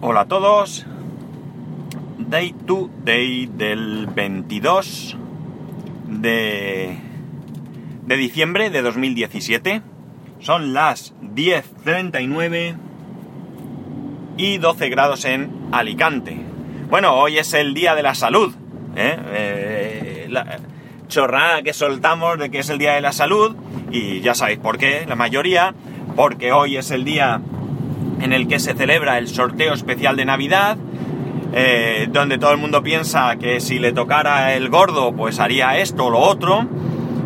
Hola a todos. Day to day del 22 de, de diciembre de 2017. Son las 10.39 y 12 grados en Alicante. Bueno, hoy es el día de la salud. ¿eh? Eh, la chorrada que soltamos de que es el día de la salud. Y ya sabéis por qué, la mayoría. Porque hoy es el día en el que se celebra el sorteo especial de Navidad, eh, donde todo el mundo piensa que si le tocara el gordo, pues haría esto o lo otro,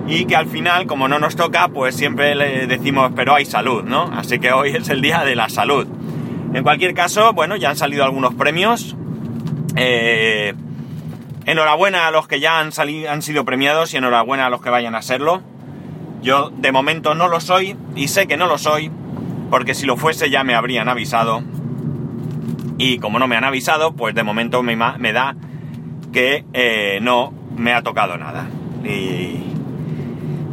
y que al final, como no nos toca, pues siempre le decimos, pero hay salud, ¿no? Así que hoy es el día de la salud. En cualquier caso, bueno, ya han salido algunos premios. Eh, enhorabuena a los que ya han, salido, han sido premiados y enhorabuena a los que vayan a serlo. Yo de momento no lo soy y sé que no lo soy porque si lo fuese ya me habrían avisado. Y como no me han avisado, pues de momento me, da que eh, no me ha tocado nada. Y,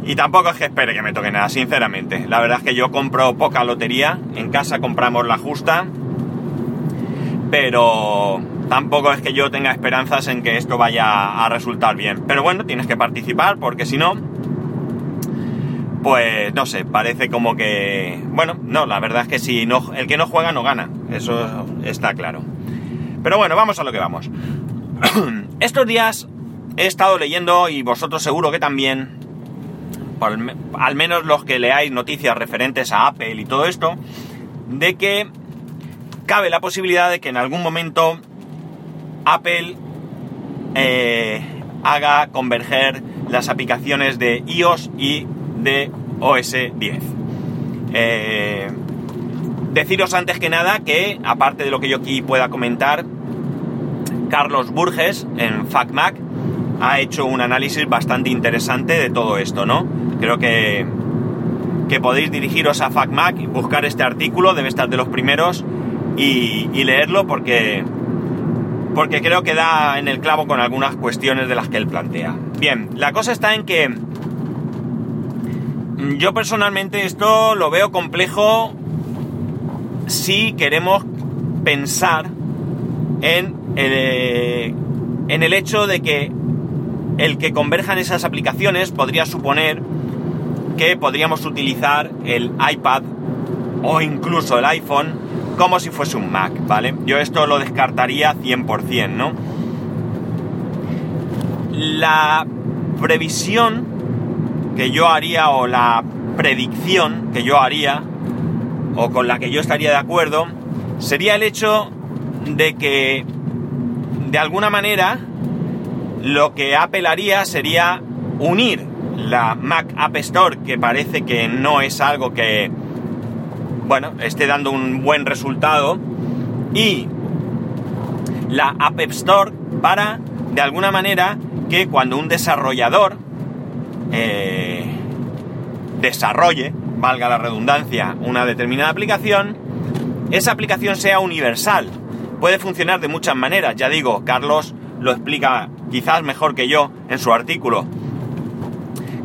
y tampoco es que espere que me toque nada, sinceramente. La verdad es que yo compro poca lotería, en casa compramos la justa, pero tampoco es que yo tenga esperanzas en que esto vaya a resultar bien. Pero bueno, tienes que participar porque si no, pues no sé, parece como que... Bueno, no, la verdad es que si no, el que no juega no gana, eso está claro. Pero bueno, vamos a lo que vamos. Estos días he estado leyendo, y vosotros seguro que también, al menos los que leáis noticias referentes a Apple y todo esto, de que cabe la posibilidad de que en algún momento Apple eh, haga converger las aplicaciones de iOS y de OS 10. Eh, deciros antes que nada que, aparte de lo que yo aquí pueda comentar, Carlos Burges en FacMac ha hecho un análisis bastante interesante de todo esto, ¿no? Creo que, que podéis dirigiros a FacMac y buscar este artículo, debe estar de los primeros, y, y leerlo porque, porque creo que da en el clavo con algunas cuestiones de las que él plantea. Bien, la cosa está en que yo personalmente esto lo veo complejo si queremos pensar en el, eh, en el hecho de que el que converjan esas aplicaciones podría suponer que podríamos utilizar el iPad o incluso el iPhone como si fuese un Mac, ¿vale? Yo esto lo descartaría 100%, ¿no? La previsión que yo haría o la predicción que yo haría o con la que yo estaría de acuerdo sería el hecho de que de alguna manera lo que Apple haría sería unir la Mac App Store que parece que no es algo que bueno esté dando un buen resultado y la App Store para de alguna manera que cuando un desarrollador eh, desarrolle, valga la redundancia, una determinada aplicación, esa aplicación sea universal. Puede funcionar de muchas maneras, ya digo, Carlos lo explica quizás mejor que yo en su artículo.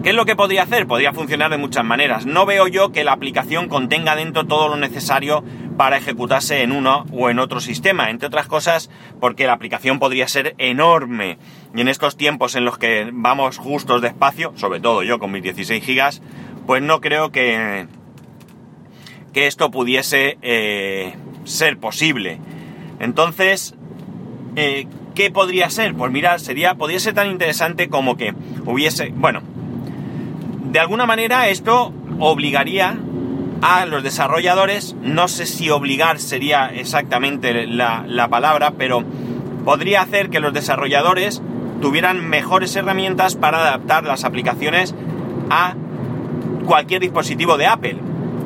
¿Qué es lo que podría hacer? Podría funcionar de muchas maneras. No veo yo que la aplicación contenga dentro todo lo necesario para ejecutarse en uno o en otro sistema, entre otras cosas porque la aplicación podría ser enorme y en estos tiempos en los que vamos justos de espacio, sobre todo yo con mis 16 gigas, pues no creo que, que esto pudiese eh, ser posible. Entonces, eh, ¿qué podría ser? Pues mira, sería, podría ser tan interesante como que hubiese, bueno, de alguna manera esto obligaría a los desarrolladores, no sé si obligar sería exactamente la, palabra, pero podría hacer que los desarrolladores tuvieran mejores herramientas para adaptar las aplicaciones a cualquier dispositivo de Apple.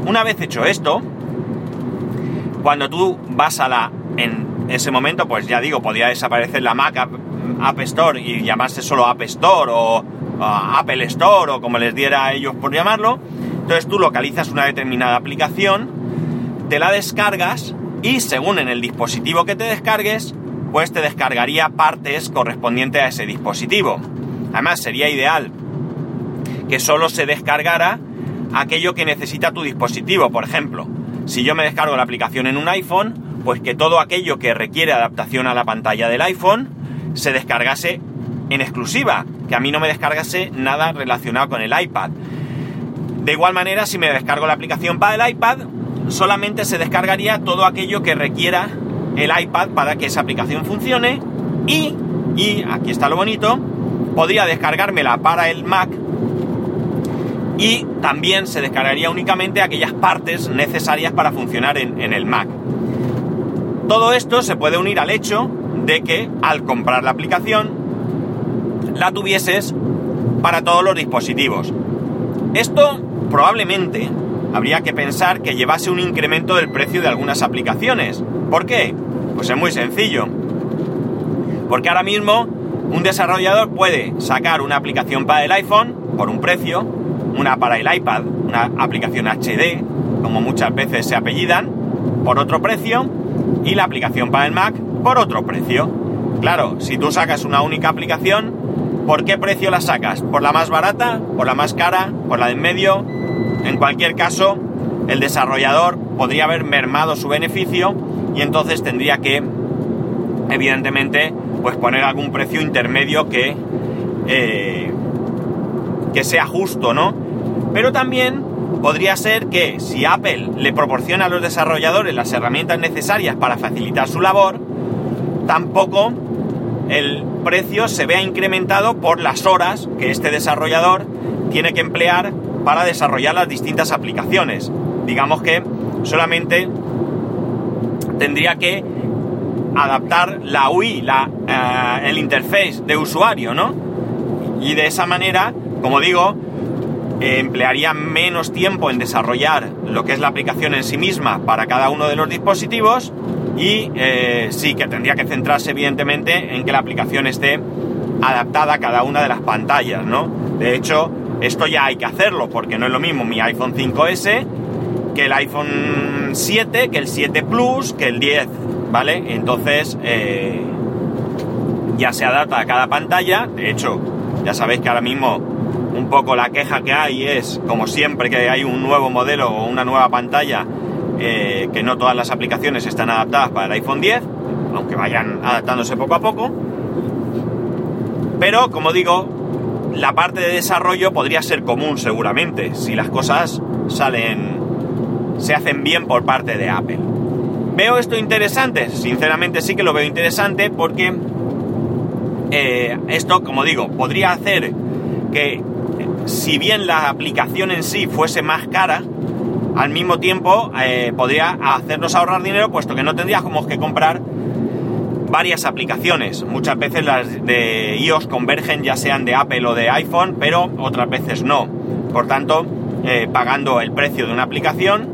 Una vez hecho esto, cuando tú vas a la... En ese momento, pues ya digo, podría desaparecer la Mac App, Store y llamarse solo App Store o Apple Store o como les diera a ellos por llamarlo entonces tú localizas una determinada aplicación, te la descargas y según en el dispositivo que te descargues, pues te descargaría partes correspondientes a ese dispositivo. Además sería ideal que solo se descargara aquello que necesita tu dispositivo. Por ejemplo, si yo me descargo la aplicación en un iPhone, pues que todo aquello que requiere adaptación a la pantalla del iPhone se descargase en exclusiva, que a mí no me descargase nada relacionado con el iPad. De igual manera, si me descargo la aplicación para el iPad, solamente se descargaría todo aquello que requiera el iPad para que esa aplicación funcione y, y aquí está lo bonito, podría descargármela para el Mac y también se descargaría únicamente aquellas partes necesarias para funcionar en, en, el Mac. Todo esto se puede unir al hecho de que al comprar la aplicación la tuvieses para todos los dispositivos. Esto probablemente habría que pensar que llevase un incremento del precio de algunas aplicaciones. ¿Por qué? Pues es muy sencillo. Porque ahora mismo un desarrollador puede sacar una aplicación para el iPhone por un precio, una para el iPad, una aplicación HD, como muchas veces se apellidan, por otro precio, y la aplicación para el Mac por otro precio. Claro, si tú sacas una única aplicación, ¿por qué precio la sacas? ¿Por la más barata? ¿Por la más cara? ¿Por la de en medio? En cualquier caso, el desarrollador podría haber mermado su beneficio y entonces tendría que, evidentemente, pues poner algún precio intermedio que, eh, que sea justo, ¿no? Pero también podría ser que si Apple le proporciona a los desarrolladores las herramientas necesarias para facilitar su labor, tampoco el precio se vea incrementado por las horas que este desarrollador tiene que emplear para desarrollar las distintas aplicaciones. Digamos que solamente tendría que adaptar la UI, la, eh, el interface de usuario, ¿no? Y de esa manera, como digo, emplearía menos tiempo en desarrollar lo que es la aplicación en sí misma para cada uno de los dispositivos y eh, sí que tendría que centrarse evidentemente en que la aplicación esté adaptada a cada una de las pantallas, ¿no? De hecho, esto ya hay que hacerlo porque no es lo mismo mi iPhone 5S que el iPhone 7, que el 7 Plus, que el 10, ¿vale? Entonces, eh, ya se adapta a cada pantalla. De hecho, ya sabéis que ahora mismo un poco la queja que hay es, como siempre que hay un nuevo modelo o una nueva pantalla, eh, que no todas las aplicaciones están adaptadas para el iPhone 10, aunque vayan adaptándose poco a poco. Pero, como digo, la parte de desarrollo podría ser común seguramente, si las cosas salen, se hacen bien por parte de Apple. ¿Veo esto interesante? Sinceramente sí que lo veo interesante porque eh, esto, como digo, podría hacer que si bien la aplicación en sí fuese más cara, al mismo tiempo eh, podría hacernos ahorrar dinero puesto que no tendríamos que comprar varias aplicaciones. Muchas veces las de iOS convergen ya sean de Apple o de iPhone, pero otras veces no. Por tanto, eh, pagando el precio de una aplicación,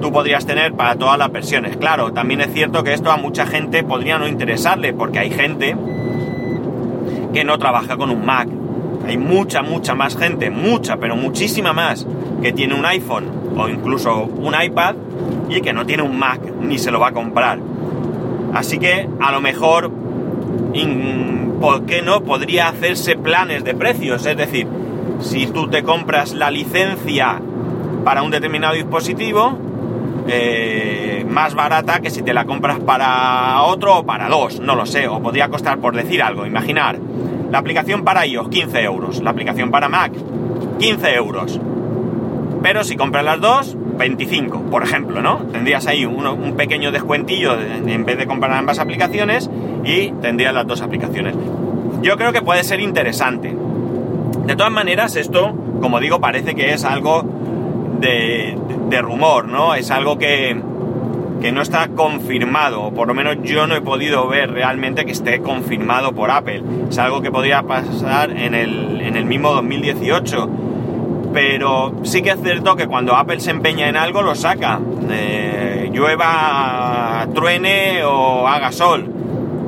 tú podrías tener para todas las versiones. Claro, también es cierto que esto a mucha gente podría no interesarle, porque hay gente que no trabaja con un Mac. Hay mucha, mucha más gente, mucha, pero muchísima más, que tiene un iPhone o incluso un iPad y que no tiene un Mac ni se lo va a comprar. Así que a lo mejor, ¿por qué no? Podría hacerse planes de precios. Es decir, si tú te compras la licencia para un determinado dispositivo, eh, más barata que si te la compras para otro o para dos, no lo sé, o podría costar por decir algo, imaginar, la aplicación para iOS 15 euros, la aplicación para Mac 15 euros, pero si compras las dos, 25, por ejemplo, ¿no? Tendrías ahí un, pequeño descuentillo en vez de comprar ambas aplicaciones y tendrías las dos aplicaciones. Yo creo que puede ser interesante. De todas maneras, esto, como digo, parece que es algo de, rumor, ¿no? Es algo que, que no está confirmado, o por lo menos yo no he podido ver realmente que esté confirmado por Apple. Es algo que podría pasar en el, en el mismo 2018 pero sí que es cierto que cuando Apple se empeña en algo lo saca. Eh, llueva, truene o haga sol.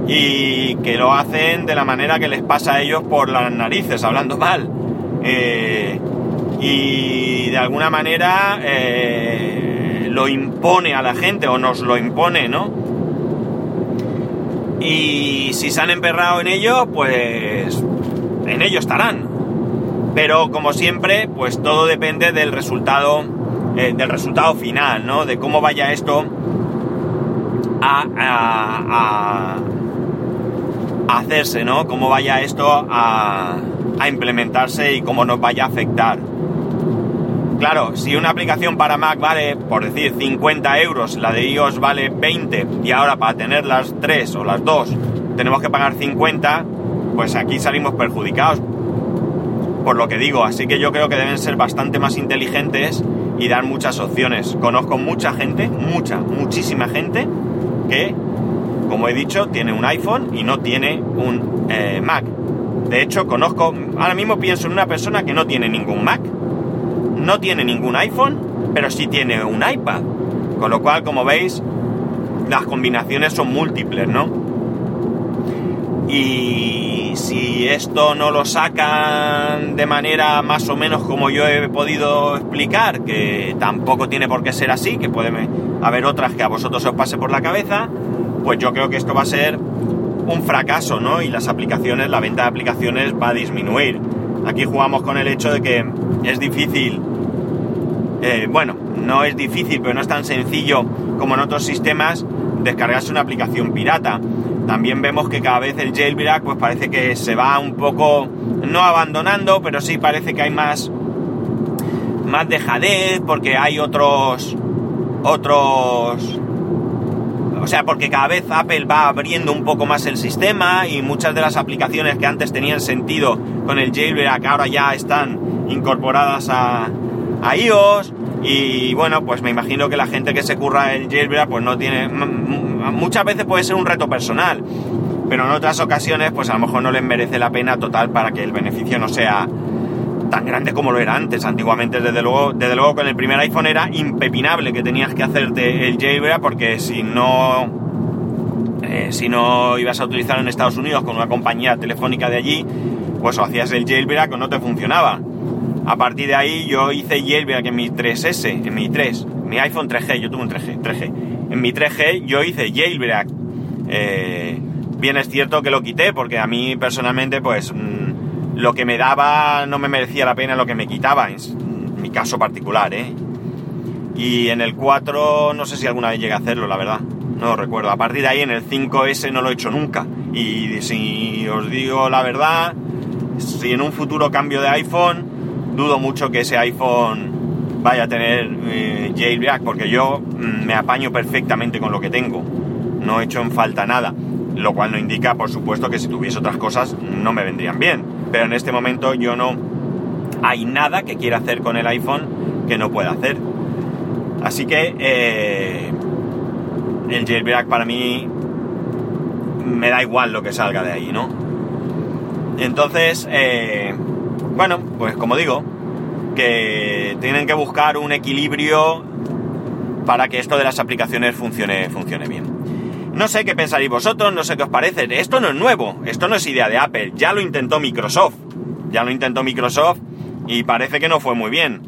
Y que lo hacen de la manera que les pasa a ellos por las narices, hablando mal. Eh, y de alguna manera eh, lo impone a la gente o nos lo impone, ¿no? Y si se han emperrado en ello, pues en ello estarán. Pero como siempre, pues todo depende del resultado eh, del resultado final, ¿no? De cómo vaya esto a, hacerse, ¿no? Cómo vaya esto a, a implementarse y cómo nos vaya a afectar. Claro, si una aplicación para Mac vale, por decir, 50 euros, la de iOS vale 20 y ahora para tener las 3 o las 2 tenemos que pagar 50, pues aquí salimos perjudicados. Por lo que digo, así que yo creo que deben ser bastante más inteligentes y dar muchas opciones. Conozco mucha gente, mucha, muchísima gente que, como he dicho, tiene un iPhone y no tiene un eh, Mac. De hecho, conozco, ahora mismo pienso en una persona que no tiene ningún Mac, no tiene ningún iPhone, pero sí tiene un iPad. Con lo cual, como veis, las combinaciones son múltiples, ¿no? Y si esto no lo sacan de manera más o menos como yo he podido explicar, que tampoco tiene por qué ser así, que puede haber otras que a vosotros os pase por la cabeza, pues yo creo que esto va a ser un fracaso, ¿no? Y las aplicaciones, la venta de aplicaciones va a disminuir. Aquí jugamos con el hecho de que es difícil, eh, bueno, no es difícil, pero no es tan sencillo como en otros sistemas descargarse una aplicación pirata. También vemos que cada vez el jailbreak pues parece que se va un poco, no abandonando, pero sí parece que hay más, más dejadez, porque hay otros, otros o sea, porque cada vez Apple va abriendo un poco más el sistema y muchas de las aplicaciones que antes tenían sentido con el jailbreak ahora ya están incorporadas a, iOS. Y bueno, pues me imagino que la gente que se curra el jailbreak pues no tiene... Muchas veces puede ser un reto personal, pero en otras ocasiones pues a lo mejor no les merece la pena total para que el beneficio no sea tan grande como lo era antes. Antiguamente, desde luego, desde luego con el primer iPhone era impepinable que tenías que hacerte el jailbreak porque si no, eh, si no ibas a utilizarlo en Estados Unidos con una compañía telefónica de allí, pues hacías el jailbreak o no te funcionaba. A partir de ahí yo hice jailbreak en mi 3S, en mi 3, mi iPhone 3G, yo tuve un 3G, 3G. En mi 3G yo hice jailbreak. Eh, bien es cierto que lo quité porque a mí personalmente pues mm, lo que me daba no me merecía la pena lo que me quitaba, en mi caso particular, ¿eh? Y en el 4 no sé si alguna vez llegué a hacerlo, la verdad, no lo recuerdo. A partir de ahí en el 5S no lo he hecho nunca. Y si os digo la verdad, si en un futuro cambio de iPhone, dudo mucho que ese iPhone vaya a tener eh, jailbreak, porque yo mm, me apaño perfectamente con lo que tengo. No he hecho en falta nada. Lo cual no indica, por supuesto, que si tuviese otras cosas no me vendrían bien pero en este momento yo no hay nada que quiera hacer con el iPhone que no pueda hacer. Así que eh, el jailbreak para mí me da igual lo que salga de ahí, ¿no? Entonces, eh, bueno, pues como digo, que tienen que buscar un equilibrio para que esto de las aplicaciones funcione, funcione bien. No sé qué pensaréis vosotros, no sé qué os parece. Esto no es nuevo, esto no es idea de Apple. Ya lo intentó Microsoft. Ya lo intentó Microsoft y parece que no fue muy bien.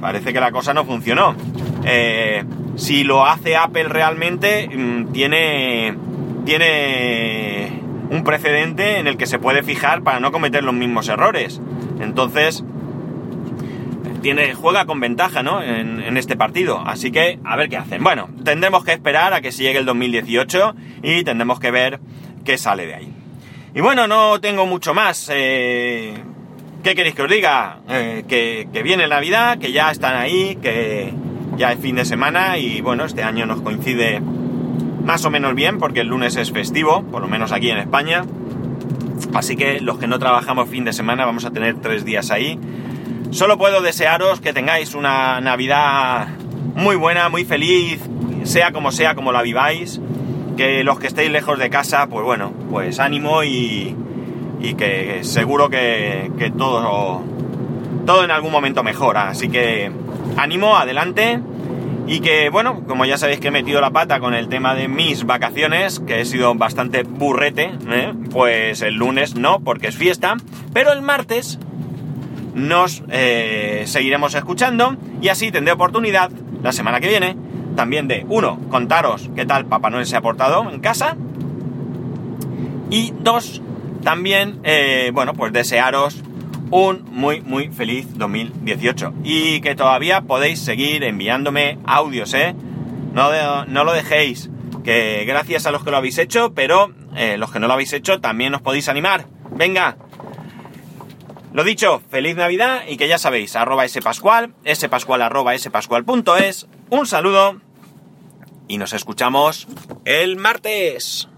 Parece que la cosa no funcionó. Eh, si lo hace Apple realmente, mm, tiene, tiene un precedente en el que se puede fijar para no cometer los mismos errores. Entonces, tiene, juega con ventaja, ¿no? En, este partido. Así que, a ver qué hacen. Bueno, tendremos que esperar a que se llegue el 2018 y tendremos que ver qué sale de ahí. Y bueno, no tengo mucho más. Eh, ¿Qué queréis que os diga? Eh, que, que, viene Navidad, que ya están ahí, que ya es fin de semana y bueno, este año nos coincide más o menos bien porque el lunes es festivo, por lo menos aquí en España. Así que los que no trabajamos fin de semana vamos a tener tres días ahí Solo puedo desearos que tengáis una Navidad muy buena, muy feliz, sea como sea, como la viváis. Que los que estéis lejos de casa, pues bueno, pues ánimo y, que seguro que, todo, todo en algún momento mejora. Así que ánimo, adelante. Y que bueno, como ya sabéis que he metido la pata con el tema de mis vacaciones, que he sido bastante burrete, ¿eh? pues el lunes no, porque es fiesta. Pero el martes nos eh, seguiremos escuchando y así tendré oportunidad la semana que viene también de, uno, contaros qué tal Papá Noel se ha portado en casa y dos, también, eh, bueno, pues desearos un muy, muy feliz 2018. Y que todavía podéis seguir enviándome audios, ¿eh? No, no lo dejéis. Que gracias a los que lo habéis hecho, pero eh, los que no lo habéis hecho también os podéis animar. Venga. Lo dicho, feliz Navidad y que ya sabéis, arroba spascual, spascual arroba spascual.es. Un saludo y nos escuchamos el martes.